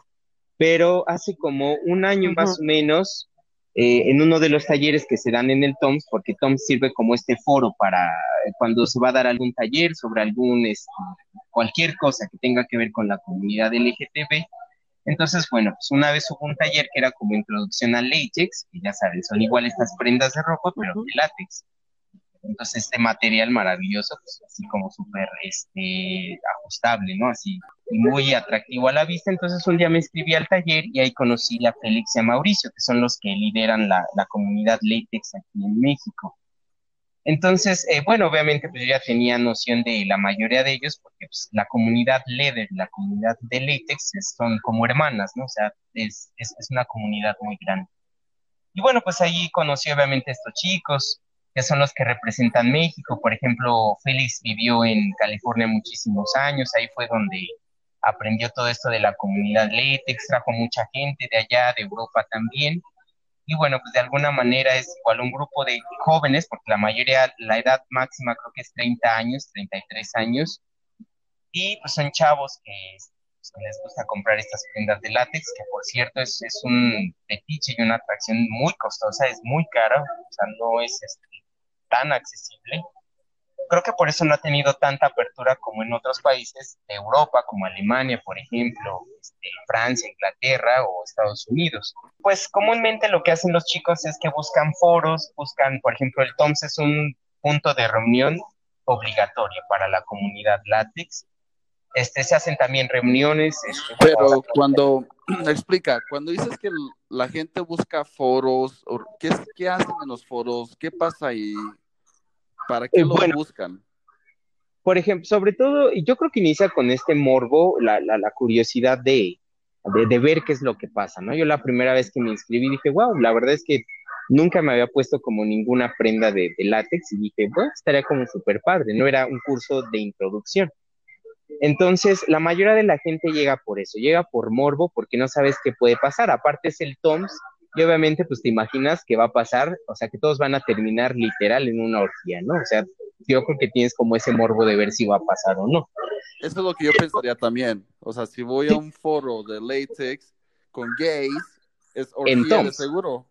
Speaker 3: Pero hace como un año más o menos eh, en uno de los talleres que se dan en el TOMS, porque TOMS sirve como este foro para eh, cuando se va a dar algún taller sobre algún, este, cualquier cosa que tenga que ver con la comunidad LGTB. Entonces, bueno, pues una vez hubo un taller que era como introducción al latex, que ya saben, son igual estas prendas de ropa, pero de látex. Entonces, este material maravilloso, pues así como súper este, ajustable, ¿no? Así muy atractivo a la vista. Entonces, un día me inscribí al taller y ahí conocí a Félix y a Mauricio, que son los que lideran la, la comunidad latex aquí en México. Entonces, eh, bueno, obviamente pues yo ya tenía noción de la mayoría de ellos, porque pues, la comunidad leather, la comunidad de latex son como hermanas, ¿no? O sea, es, es, una comunidad muy grande. Y bueno, pues ahí conocí obviamente a estos chicos, que son los que representan México. Por ejemplo, Félix vivió en California muchísimos años, ahí fue donde aprendió todo esto de la comunidad latex, trajo mucha gente de allá, de Europa también. Y bueno, pues de alguna manera es igual un grupo de jóvenes, porque la mayoría, la edad máxima creo que es 30 años, 33 años, y pues son chavos que, pues, les gusta comprar estas prendas de látex, que por cierto es, es un fetiche y una atracción muy costosa, es muy cara, o sea, no es este, tan accesible creo que por eso no ha tenido tanta apertura como en otros países de Europa, como Alemania, por ejemplo, este, Francia, Inglaterra o Estados Unidos. Pues comúnmente lo que hacen los chicos es que buscan foros, buscan, por ejemplo, el TOMS es un punto de reunión obligatorio para la comunidad látex. Este, se hacen también reuniones. Este,
Speaker 2: Pero cuando, explica, cuando dices que la gente busca foros, ¿qué, ¿qué hacen en los foros? ¿Qué pasa ahí? ¿Para qué eh, lo buscan?
Speaker 3: Por ejemplo, sobre todo, yo creo que inicia con este morbo, la, la, curiosidad de, de, ver qué es lo que pasa, ¿no? Yo la primera vez que me inscribí dije, wow, la verdad es que nunca me había puesto como ninguna prenda de, de látex y dije, bueno, estaría como súper padre, no era un curso de introducción. Entonces, la mayoría de la gente llega por eso, llega por morbo porque no sabes qué puede pasar. Aparte es el TOMS, y obviamente, pues te imaginas que va a pasar, o sea, que todos van a terminar literal en una orgía, ¿no? O sea, yo creo que tienes como ese morbo de ver si va a pasar o no.
Speaker 2: Eso es lo que yo pensaría también. O sea, si voy a un foro de latex con gays, es orgía de seguro.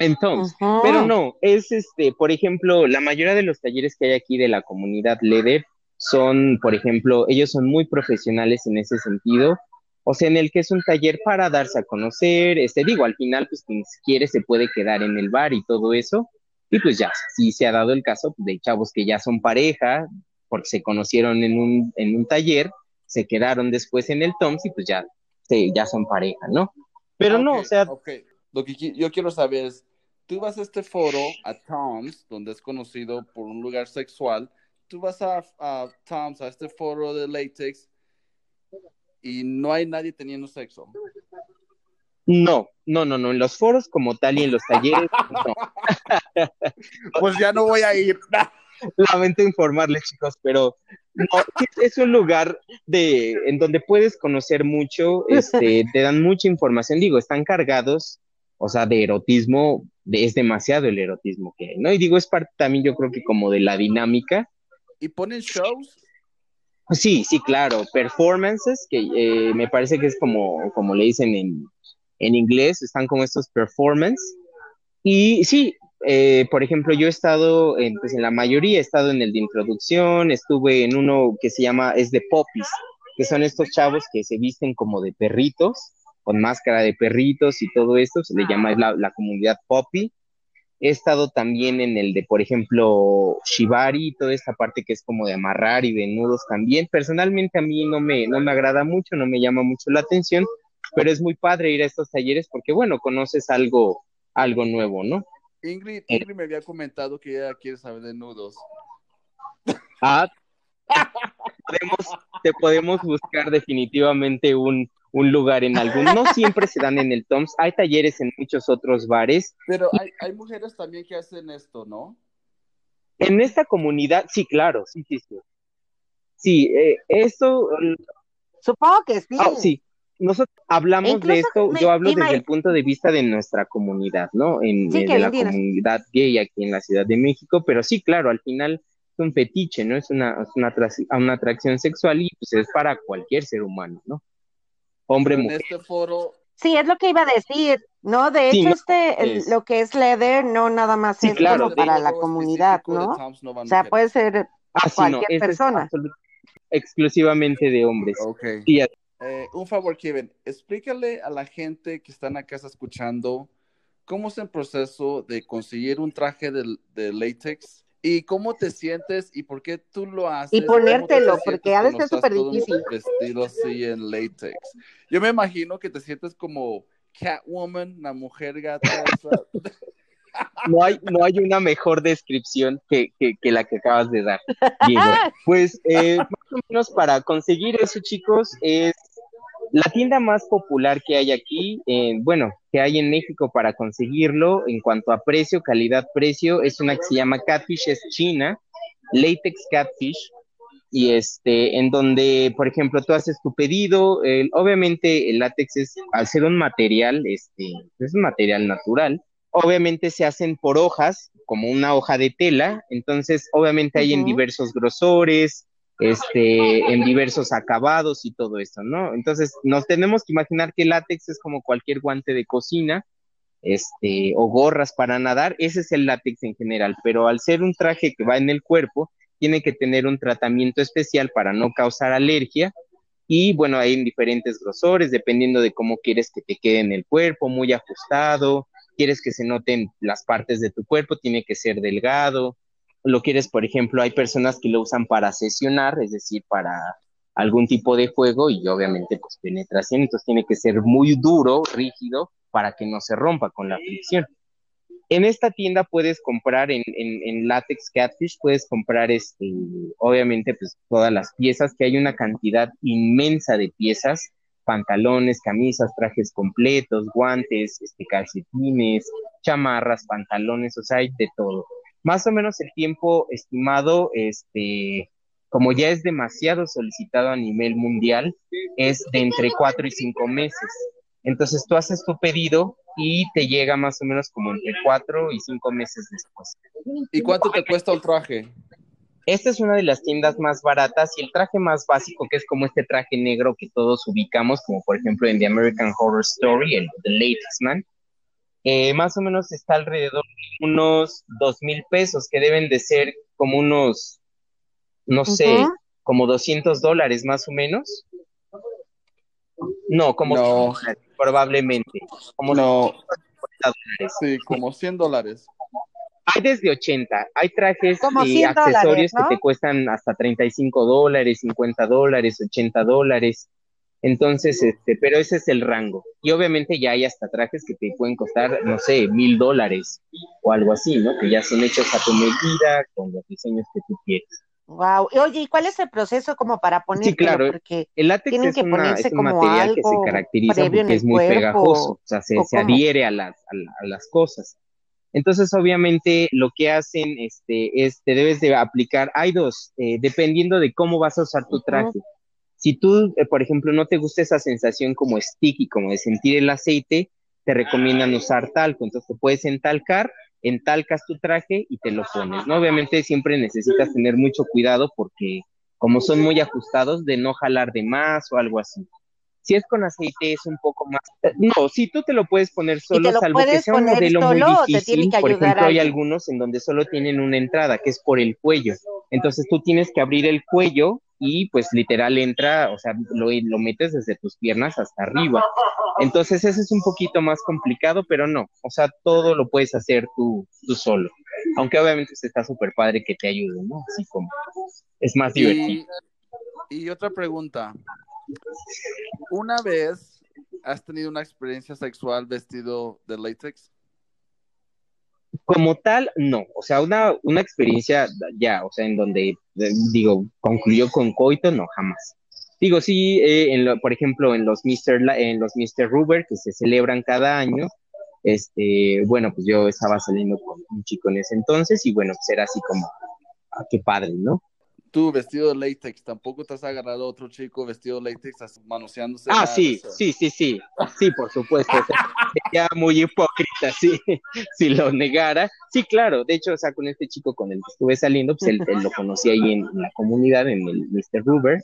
Speaker 3: Entonces, pero no, es este, por ejemplo, la mayoría de los talleres que hay aquí de la comunidad LEDER son, por ejemplo, ellos son muy profesionales en ese sentido o sea, en el que es un taller para darse a conocer, este, digo, al final, pues quien quiere se puede quedar en el bar y todo eso, y pues ya, sí se ha dado el caso de chavos que ya son pareja, porque se conocieron en un, en un taller, se quedaron después en el TOMS y pues ya, ya son pareja, ¿no? Pero no, o sea...
Speaker 2: Ok, lo que yo quiero saber es, tú vas a este foro, a TOMS, donde es conocido por un lugar sexual, tú vas a, a TOMS, a este foro de latex, y no hay nadie teniendo sexo.
Speaker 3: No, no, no, no, en los foros como tal y en los talleres, no.
Speaker 2: pues ya no voy a ir.
Speaker 3: Lamento informarles, chicos, pero no, es un lugar de, en donde puedes conocer mucho, este, te dan mucha información, digo, están cargados, o sea, de erotismo, es demasiado el erotismo que hay, ¿no? Y digo, es parte también yo creo que como de la dinámica.
Speaker 2: ¿Y ponen shows?
Speaker 3: Sí, sí, claro, performances, que eh, me parece que es como, como le dicen en, en inglés, están como estos performances. Y sí, eh, por ejemplo, yo he estado, en, pues en la mayoría he estado en el de introducción, estuve en uno que se llama, es de popis, que son estos chavos que se visten como de perritos, con máscara de perritos y todo esto, se le llama la, la comunidad poppy. He estado también en el de, por ejemplo, Shibari, toda esta parte que es como de amarrar y de nudos también. Personalmente a mí no me, no me agrada mucho, no me llama mucho la atención, pero es muy padre ir a estos talleres porque, bueno, conoces algo, algo nuevo, ¿no?
Speaker 2: Ingrid, eh, Ingrid me había comentado que ella quiere saber de nudos.
Speaker 3: Ah, te podemos buscar definitivamente un, un lugar en algún, no siempre se dan en el Toms, hay talleres en muchos otros bares.
Speaker 2: Pero hay, hay mujeres también que hacen esto, ¿no?
Speaker 3: En esta comunidad, sí, claro, sí, sí, sí. Sí, eh, eso...
Speaker 1: Supongo que sí.
Speaker 3: Ah, sí, nosotros hablamos de esto, yo hablo desde el punto de vista de nuestra comunidad, ¿no? En, de la comunidad gay aquí en la Ciudad de México, pero sí, claro, al final es un fetiche, ¿no? Es una, es una, una atracción sexual y pues es para cualquier ser humano, ¿no? Hombre, en
Speaker 2: este foro.
Speaker 1: Sí, es lo que iba a decir, ¿no? De hecho, este, lo que es leather no nada más es como para la comunidad, ¿no? o sea, puede ser ah, cualquier persona.
Speaker 3: exclusivamente de hombres.
Speaker 2: Ok. Eh, un favor, Kevin, explícale a la gente que están acá escuchando cómo es el proceso de conseguir un traje de, de látex ¿Y cómo te sientes y por qué tú lo haces?
Speaker 1: Y ponértelo, porque a veces es súper difícil.
Speaker 2: Vestido así en latex. Yo me imagino que te sientes como Catwoman, la mujer gata.
Speaker 3: No hay, no hay una mejor descripción que, que, la que acabas de dar, Diego. Pues eh, más o menos para conseguir eso, chicos, es la tienda más popular que hay aquí, eh, bueno, que hay en México para conseguirlo en cuanto a precio, calidad, precio, es una que se llama Catfish, es China, Latex Catfish, y este, en donde, por ejemplo, tú haces tu pedido, obviamente el látex es, al ser un material, este, es un material natural, obviamente se hacen por hojas, como una hoja de tela, entonces obviamente hay en diversos grosores, este, en diversos acabados y todo eso, ¿no? Entonces nos tenemos que imaginar que el látex es como cualquier guante de cocina, este, o gorras para nadar, ese es el látex en general, pero al ser un traje que va en el cuerpo, tiene que tener un tratamiento especial para no causar alergia y bueno, hay en diferentes grosores, dependiendo de cómo quieres que te quede en el cuerpo, muy ajustado, quieres que se noten las partes de tu cuerpo, tiene que ser delgado, lo quieres, por ejemplo, hay personas que lo usan para sesionar, es decir, para algún tipo de juego y obviamente pues penetración, entonces tiene que ser muy duro, rígido, para que no se rompa con la fricción. En esta tienda puedes comprar en, en, Latex Catfish, puedes comprar este, obviamente pues todas las piezas, que hay una cantidad inmensa de piezas, pantalones, camisas, trajes completos, guantes, este, calcetines, chamarras, pantalones, o sea, hay de todo. Más o menos el tiempo estimado, este, como ya es demasiado solicitado a nivel mundial, es de entre cuatro y cinco meses. Entonces tú haces tu pedido y te llega más o menos como entre cuatro y cinco meses después.
Speaker 2: ¿Y cuánto te cuesta un traje?
Speaker 3: Esta es una de las tiendas más baratas y el traje más básico, que es como este traje negro que todos ubicamos, como por ejemplo en The American Horror Story, el The Latest Man, eh, más o menos está alrededor de unos dos mil pesos, que deben de ser como unos, no sé, como 200 dólares más o menos. No, como
Speaker 2: no.
Speaker 3: probablemente. Como
Speaker 2: no. Sí, como 100 dólares.
Speaker 3: Hay desde 80, hay trajes y accesorios que te cuestan hasta 35 dólares, 50 dólares, 80 dólares. Entonces, este, pero ese es el rango. Y obviamente ya hay hasta trajes que te pueden costar, no sé, mil dólares o algo así, ¿no? Que ya son hechos a tu medida, con los diseños que tú quieres.
Speaker 1: Wow. Oye, ¿y cuál es el proceso como para poner?
Speaker 3: Sí, claro. Porque el látex tienen que ponerse un material que se caracteriza porque es muy pegajoso, o sea, se, adhiere a las, a, las cosas. Entonces, obviamente, lo que hacen este, es, te debes de aplicar, hay dos, eh, dependiendo de cómo vas a usar tu traje. Si tú, eh, por ejemplo, no te gusta esa sensación como sticky, como de sentir el aceite, te recomiendan usar talco. Entonces, te puedes entalcar entalcas tu traje y te lo pones, ¿no? Obviamente siempre necesitas tener mucho cuidado porque como son muy ajustados, de no jalar de más o algo así. Si es con aceite es un poco más... No, si tú te lo puedes poner solo, salvo que sea un modelo muy difícil. Por ejemplo, hay algunos en donde solo tienen una entrada, que es por el cuello. Entonces tú tienes que abrir el cuello y pues literal entra, o sea, lo, lo metes desde tus piernas hasta arriba. Entonces ese es un poquito más complicado, pero no, o sea, todo lo puedes hacer tú, tú solo. Aunque obviamente está súper padre que te ayude, ¿no? Así como es más divertido.
Speaker 2: Y otra pregunta. ¿Una vez has tenido una experiencia sexual vestido de látex?
Speaker 3: Como tal, no. O sea, una, una experiencia ya, o sea, en donde, eh, digo, concluyó con coito, no, jamás. Digo, sí, eh, en por ejemplo, en los Mr. en los Mr. Ruber que se celebran cada año, este, bueno, pues yo estaba saliendo con un chico en ese entonces y bueno, pues era así como, ah, qué padre, ¿no?
Speaker 2: Tú vestido de látex, tampoco te has agarrado a otro chico vestido de látex manoseándose.
Speaker 3: Ah, sí, sí, sí, sí, sí, por supuesto. sería muy hipócrita sí, si lo negara. Sí, claro, de hecho, o sea, con este chico con el que estuve saliendo, pues él, lo conocí ahí en, la comunidad, en el Mr. Ruber.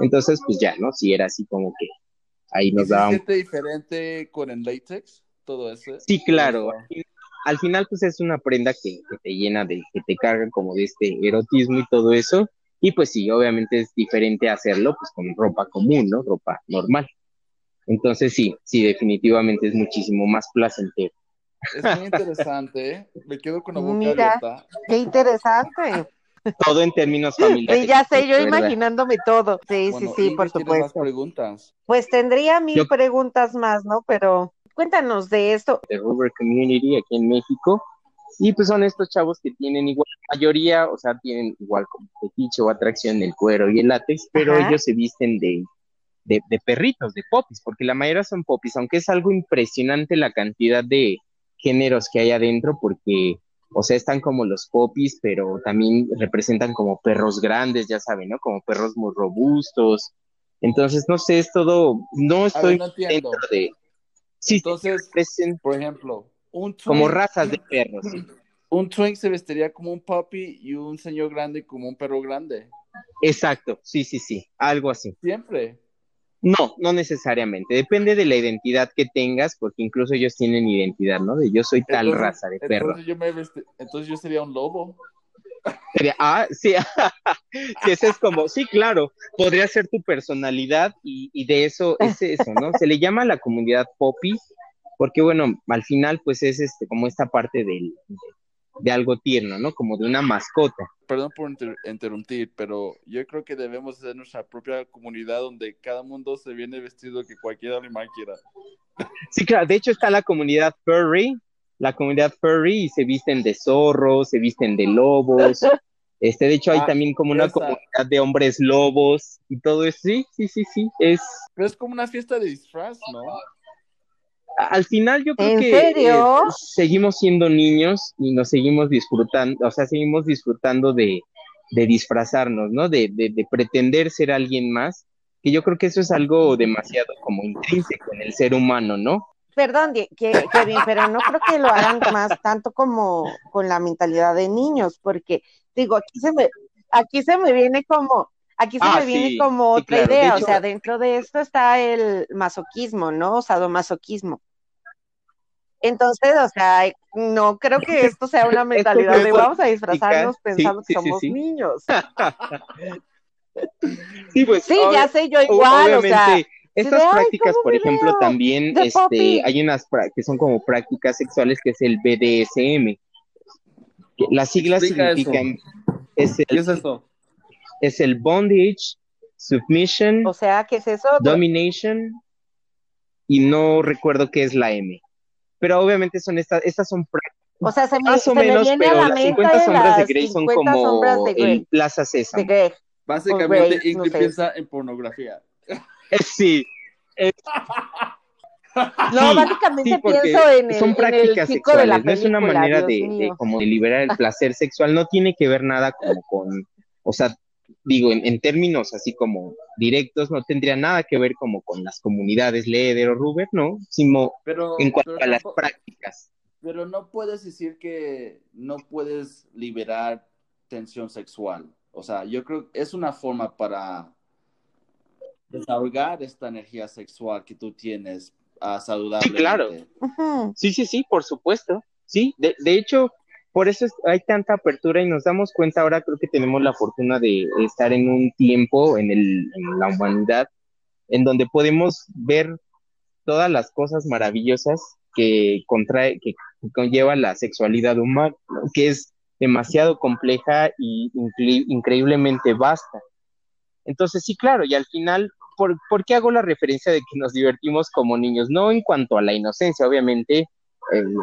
Speaker 3: Entonces, pues ya, ¿no? Sí, era así como que ahí nos daba.
Speaker 2: ¿Es diferente con el látex? Todo eso.
Speaker 3: Sí, claro. Al final, pues es una prenda que, que te llena de, que te carga como de este erotismo y todo eso. Y pues sí, obviamente es diferente hacerlo pues con ropa común, ¿no? Ropa normal. Entonces sí, sí, definitivamente es muchísimo más placentero.
Speaker 2: Es muy interesante, ¿eh? Me quedo con la boca Mira,
Speaker 1: Qué interesante.
Speaker 3: Todo en términos familiares.
Speaker 1: Sí, ya sé, yo imaginándome todo. Sí, sí, sí, por supuesto. Más
Speaker 2: preguntas?
Speaker 1: Pues tendría mil preguntas más, ¿no? Pero cuéntanos de esto.
Speaker 3: De Rubber Community aquí en México. Y pues son estos chavos que tienen igual, la mayoría, o sea, tienen igual como fetiche o atracción el cuero y el látex, pero ellos se visten de, de, de, perritos, de popis, porque la mayoría son popis, aunque es algo impresionante la cantidad de géneros que hay adentro, porque, o sea, están como los popis, pero también representan como perros grandes, ya saben, ¿no? Como perros muy robustos. Entonces, no sé, es todo, no estoy
Speaker 2: dentro
Speaker 3: de...
Speaker 2: Sí, Entonces, por ejemplo, Un
Speaker 3: como razas de perros.
Speaker 2: Un twink se vestiría como un puppy y un señor grande como un perro grande.
Speaker 3: Exacto, sí, sí, sí, algo así.
Speaker 2: Siempre.
Speaker 3: No, no necesariamente. Depende de la identidad que tengas, porque incluso ellos tienen identidad, ¿no? De yo soy tal
Speaker 2: Entonces-
Speaker 3: raza de perro.
Speaker 2: Entonces yo, me vesti- entonces yo sería un lobo.
Speaker 3: Sería- ah, sí, sí, ese es como, sí, claro, podría ser tu personalidad y, y de eso es eso, ¿no? Se le llama a la comunidad Poppy, porque bueno, al final pues es este, como esta parte del, de, de algo tierno, ¿no? Como de una mascota.
Speaker 2: Perdón por inter- interrumpir, pero yo creo que debemos hacer nuestra propia comunidad donde cada mundo se viene vestido que cualquier animal quiera.
Speaker 3: Sí, claro, de hecho está la comunidad furry, la comunidad furry y se visten de zorros, se visten de lobos. Este, de hecho hay
Speaker 2: Ah,
Speaker 3: también como una
Speaker 2: esa.
Speaker 3: comunidad de hombres lobos y todo eso. Sí, sí, sí, sí, es
Speaker 2: Pero es como una fiesta de disfraz, ¿no?
Speaker 3: Al final yo creo
Speaker 1: ¿En
Speaker 3: que
Speaker 1: serio?
Speaker 3: eh, seguimos siendo niños y nos seguimos disfrutando, o sea, seguimos disfrutando de, de disfrazarnos, ¿no? De, de, de pretender ser alguien más, que yo creo que eso es algo demasiado como intrínseco en el ser humano, ¿no?
Speaker 1: Perdón, que- Kevin, pero no creo que lo hagan más tanto como con la mentalidad de niños, porque digo, aquí se me, aquí se me viene como, aquí se
Speaker 3: Ah,
Speaker 1: me viene
Speaker 3: sí,
Speaker 1: como
Speaker 3: sí,
Speaker 1: otra
Speaker 3: claro.
Speaker 1: Idea, o sea, dentro de esto está el masoquismo, ¿no? Sadomasoquismo. Entonces, o sea, no creo que esto sea una mentalidad de vamos a disfrazarnos pensando
Speaker 3: sí,
Speaker 1: que somos
Speaker 3: sí.
Speaker 1: niños.
Speaker 3: Sí, pues
Speaker 1: Sí,
Speaker 3: ob-
Speaker 1: ya sé, yo igual, o sea,
Speaker 3: obviamente, estas
Speaker 1: de, "Ay,
Speaker 3: prácticas,
Speaker 1: ¿cómo
Speaker 3: por ejemplo, también este,
Speaker 1: poppy.
Speaker 3: hay unas que son como prácticas sexuales que es el BDSM. Las siglas
Speaker 2: Explica eso.
Speaker 3: significan es
Speaker 2: ¿Qué
Speaker 3: el,
Speaker 2: es eso?
Speaker 3: es el bondage, submission,
Speaker 1: o sea, ¿qué es eso?
Speaker 3: domination y no recuerdo qué es la M. Pero obviamente son estas, estas son prácticas
Speaker 1: O sea, se me,
Speaker 3: más o
Speaker 1: se me
Speaker 3: menos,
Speaker 1: a
Speaker 3: pero
Speaker 1: la
Speaker 3: las
Speaker 1: mente
Speaker 3: 50 sombras de Grey son
Speaker 1: 50
Speaker 3: como
Speaker 1: de Grey,
Speaker 3: el Plaza
Speaker 1: de
Speaker 3: Sésamo.
Speaker 1: Grey.
Speaker 2: Básicamente,
Speaker 1: Grace,
Speaker 2: Ingrid
Speaker 1: no sé.
Speaker 2: piensa en pornografía.
Speaker 3: Eh, Sí,
Speaker 1: No,
Speaker 3: Sí,
Speaker 1: básicamente
Speaker 3: sí,
Speaker 1: pienso en el,
Speaker 3: son
Speaker 1: en el
Speaker 3: prácticas
Speaker 1: de la
Speaker 3: sexuales, no es una manera de, de como de liberar el placer sexual, no tiene que ver nada como con, o sea, digo, en, en términos así como directos, no tendría nada que ver como con las comunidades Leder o Ruber, no, sino
Speaker 2: Pero,
Speaker 3: en cuanto
Speaker 2: pero
Speaker 3: a las prácticas.
Speaker 2: pero no puedes decir que no puedes liberar tensión sexual. O sea, yo creo que es una forma para desahogar esta energía sexual que tú tienes ah, saludablemente.
Speaker 3: claro.
Speaker 1: Ujú.
Speaker 3: Sí, sí, sí, por supuesto. Sí, de, de hecho, por eso es- hay tanta apertura y nos damos cuenta ahora, creo que tenemos la fortuna de estar en un tiempo en, el, la humanidad en donde podemos ver todas las cosas maravillosas que contrae, que conlleva la sexualidad humana, que es demasiado compleja y incre- increíblemente vasta. Entonces, sí, claro, y al final, ¿por, ¿por qué hago la referencia de que nos divertimos como niños? No en cuanto a la inocencia, obviamente,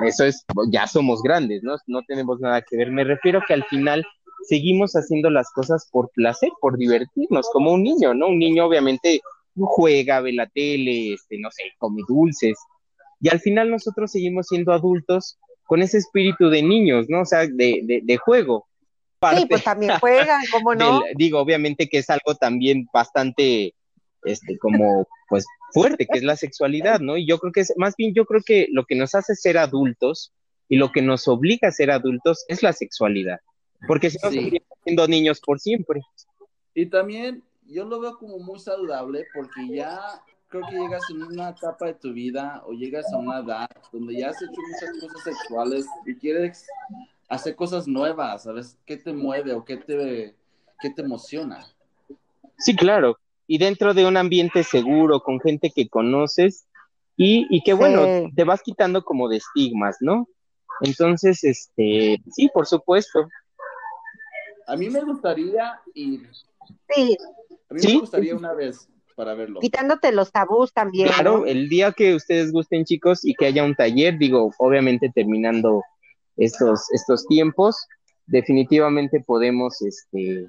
Speaker 3: eso es, ya somos grandes, ¿no? No tenemos nada que ver. Me refiero que al final seguimos haciendo las cosas por placer, por divertirnos, como un niño, ¿no? Un niño obviamente juega, ve la tele, este, no sé, come dulces. Y al final nosotros seguimos siendo adultos con ese espíritu de niños, ¿no? O sea, de, de, de juego.
Speaker 1: Sí, pues también juegan, ¿cómo no?
Speaker 3: del- digo, obviamente que es algo también bastante, este, como, pues, fuerte, que es la sexualidad, ¿no? Y yo creo que es, más bien, yo creo que lo que nos hace ser adultos y lo que nos obliga a ser adultos es la sexualidad. Porque si no,
Speaker 2: Sí.
Speaker 3: siendo niños por siempre.
Speaker 2: Y también yo lo veo como muy saludable porque ya creo que llegas en una etapa de tu vida o llegas a una edad donde ya has hecho muchas cosas sexuales y quieres hacer cosas nuevas, ¿sabes? ¿Qué te mueve o qué te, qué te emociona?
Speaker 3: Sí, claro. Y dentro de un ambiente seguro, con gente que conoces y, y que, bueno,
Speaker 1: Sí.
Speaker 3: te vas quitando como de estigmas, ¿no? Entonces, este, sí, por supuesto.
Speaker 2: A mí me gustaría ir,
Speaker 1: Sí,
Speaker 2: a mí
Speaker 3: Sí.
Speaker 2: me gustaría una vez para verlo.
Speaker 1: quitándote los tabús también,
Speaker 3: Claro,
Speaker 1: ¿no?
Speaker 3: el día que ustedes gusten, chicos, y que haya un taller, digo, obviamente terminando estos, estos tiempos, definitivamente podemos, este,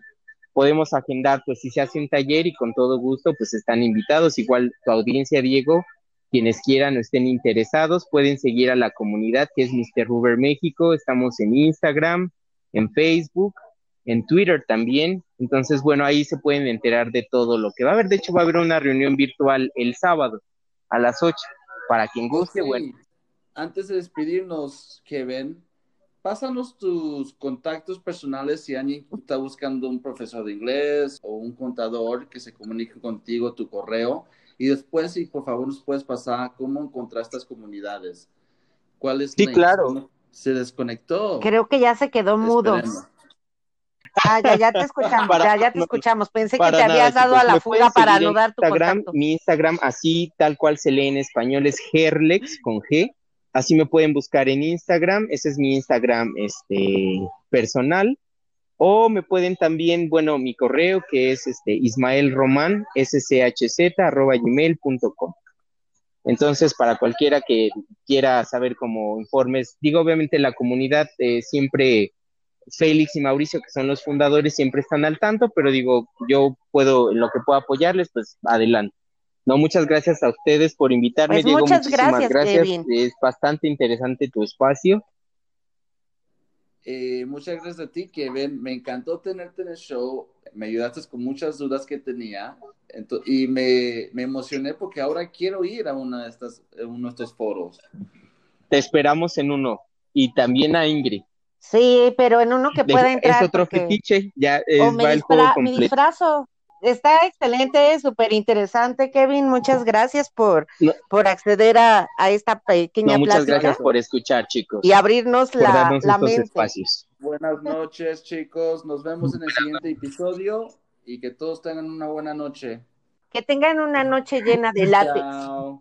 Speaker 3: podemos agendar, pues si se hace un taller y con todo gusto, pues están invitados. Igual tu audiencia, Diego, quienes quieran o estén interesados, pueden seguir a la comunidad que es Mr. Ruber México. Estamos en Instagram, en Facebook, en Twitter también. Entonces, bueno, ahí se pueden enterar de todo lo que va a haber. De hecho, va a haber una reunión virtual el sábado a las 8. Para quien guste,
Speaker 2: Sí.
Speaker 3: bueno,
Speaker 2: antes de despedirnos, Kevin, pásanos tus contactos personales si alguien está buscando un profesor de inglés o un contador que se comunique contigo, tu correo. Y después, si por favor nos puedes pasar cómo encontrar estas comunidades. ¿Cuál es
Speaker 3: Sí, claro.
Speaker 2: Se desconectó.
Speaker 1: Creo que ya se quedó mudo.
Speaker 2: Esperemos.
Speaker 1: Ah, ya, ya te escuchamos,
Speaker 3: Para-
Speaker 1: ya, ya te
Speaker 3: no,
Speaker 1: escuchamos. Pensé que te
Speaker 3: nada,
Speaker 1: habías dado
Speaker 3: chicos.
Speaker 1: a la fuga para
Speaker 3: en
Speaker 1: anudar tu
Speaker 3: Instagram,
Speaker 1: contacto.
Speaker 3: Mi Instagram, así tal cual se lee en español, es Gerlex con G. Así me pueden buscar en Instagram. Ese es mi Instagram este, personal. O me pueden también, bueno, mi correo que es este, Ismael Román, sschz, arroba. Entonces, para cualquiera que quiera saber como informes, digo, obviamente la comunidad eh, siempre, Félix y Mauricio, que son los fundadores, siempre están al tanto, pero digo, yo puedo, en lo que puedo apoyarles, pues adelante. No, muchas gracias a ustedes por invitarme,
Speaker 1: Pues
Speaker 3: Diego,
Speaker 1: muchas
Speaker 3: muchísimas
Speaker 1: gracias, Kevin.
Speaker 3: Es bastante interesante tu espacio.
Speaker 2: Eh, muchas gracias a ti, Kevin. Me encantó tenerte en el show. Me ayudaste con muchas dudas que tenía. Ento- y me, me emocioné porque ahora quiero ir a una de estas, a uno de estos foros.
Speaker 3: Te esperamos en uno. Y también a Ingrid.
Speaker 1: Sí, pero en uno que pueda entrar.
Speaker 3: es otro
Speaker 1: porque-
Speaker 3: fetiche, ya es,
Speaker 1: o me,
Speaker 3: va el juego completo.
Speaker 1: disfrazo. Está excelente, súper interesante, Kevin. Muchas gracias por,
Speaker 3: No.
Speaker 1: por acceder a, a esta pequeña
Speaker 3: No, muchas
Speaker 1: plática
Speaker 3: gracias por escuchar, chicos.
Speaker 1: y abrirnos
Speaker 3: por
Speaker 1: la,
Speaker 3: darnos
Speaker 1: la
Speaker 3: estos
Speaker 1: mente.
Speaker 3: espacios.
Speaker 2: Buenas noches, chicos. Nos vemos en el siguiente episodio y que todos tengan una buena noche.
Speaker 1: Que tengan una noche llena de látex.
Speaker 2: Chao.